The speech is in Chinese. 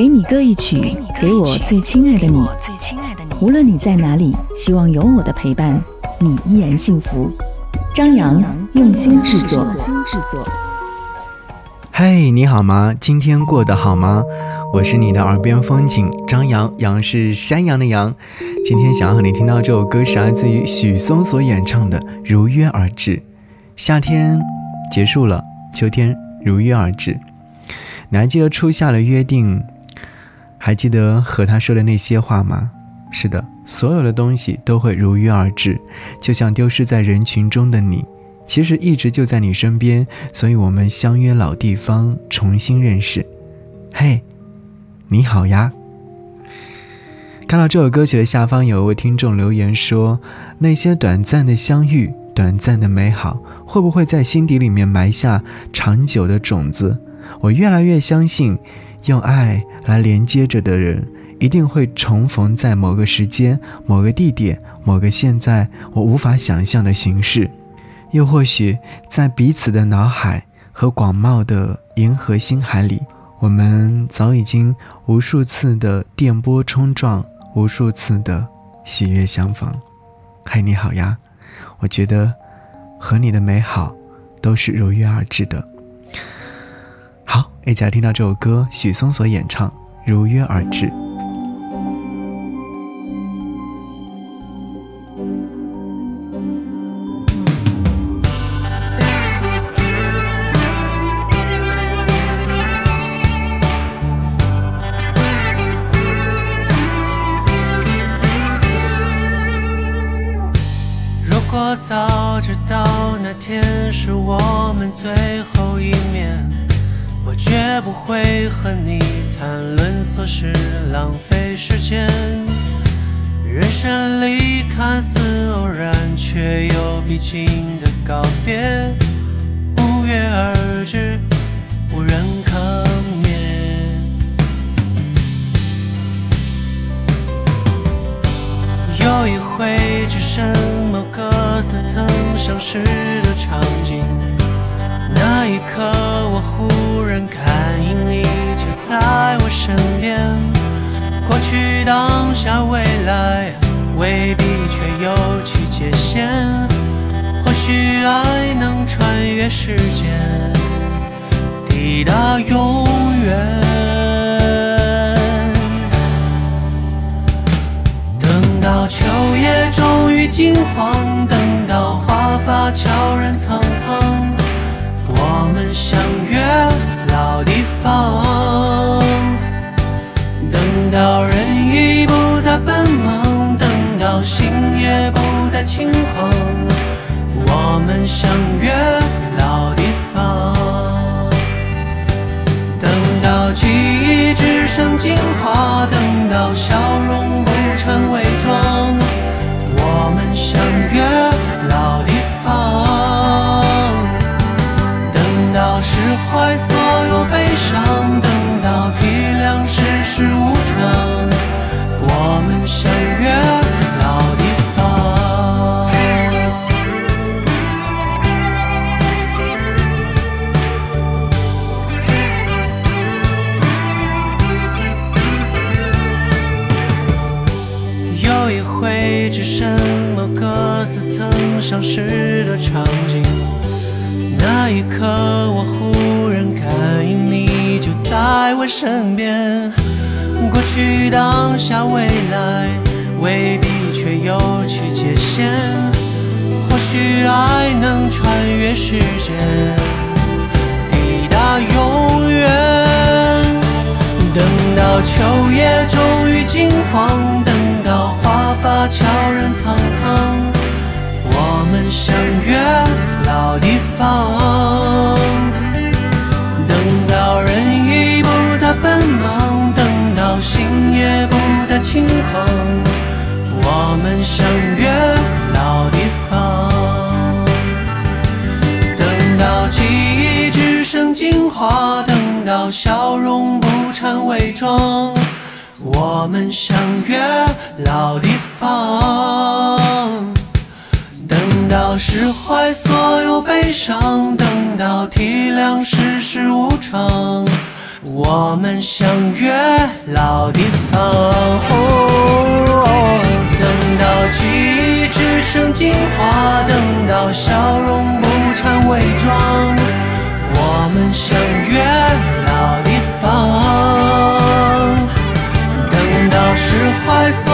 给你歌一曲，给我最亲爱的你。无论你在哪里，希望有我的陪伴，你依然幸福。张扬用心制作。嘿，你好吗？今天过得好吗？我是你的耳边风景张扬，杨是山羊的羊。今天想要和你听到这首歌，是来自于许嵩所演唱的《如约而至》。夏天结束了，秋天如约而至。你还记得初夏的约定？还记得和他说的那些话吗？是的，所有的东西都会如约而至，就像丢失在人群中的你，其实一直就在你身边。所以，我们相约老地方，重新认识。嘿，你好呀！看到这首歌曲的下方有一位听众留言说：“那些短暂的相遇，短暂的美好，会不会在心底里面埋下长久的种子？”我越来越相信，用爱来连接着的人，一定会重逢在某个时间、某个地点、某个现在我无法想象的形式，又或许在彼此的脑海和广袤的银河星海里，我们早已经无数次的电波冲撞，无数次的喜悦相逢。嗨，你好呀！我觉得和你的美好都是如约而至的。好，一起来听到这首歌，许嵩所演唱《如约而至》。如果早知道那天是我们最后一面。我绝不会和你谈论琐事，浪费时间。人生里看似偶然，却又必经的告别，不约而至，无人可免。有一回，只剩某个似曾相识的场景。那一刻，我忽然感应你就在我身边。过去、当下、未来，未必却有其界限。或许爱能穿越时间，抵达永远。等到秋叶终于金黄，相约老地方，等到记忆只剩精华，等到笑容只剩某个似曾相识的场景。那一刻，我忽然感应你就在我身边。过去、当下、未来，未必却有其界限。或许爱能穿越时间，抵达永远。等到秋叶终于金黄，等花悄然苍苍。我们相约老地方，等到人已不再奔忙，等到心也不再轻狂。我们相约老地方，等到记忆只剩精华，等到笑容不掺伪装。我们相约老地方。等到释怀所有悲伤，等到体谅世事无常，我们相约老地方。等到记忆只剩精华，等到笑容不掺伪装，我们相约老释怀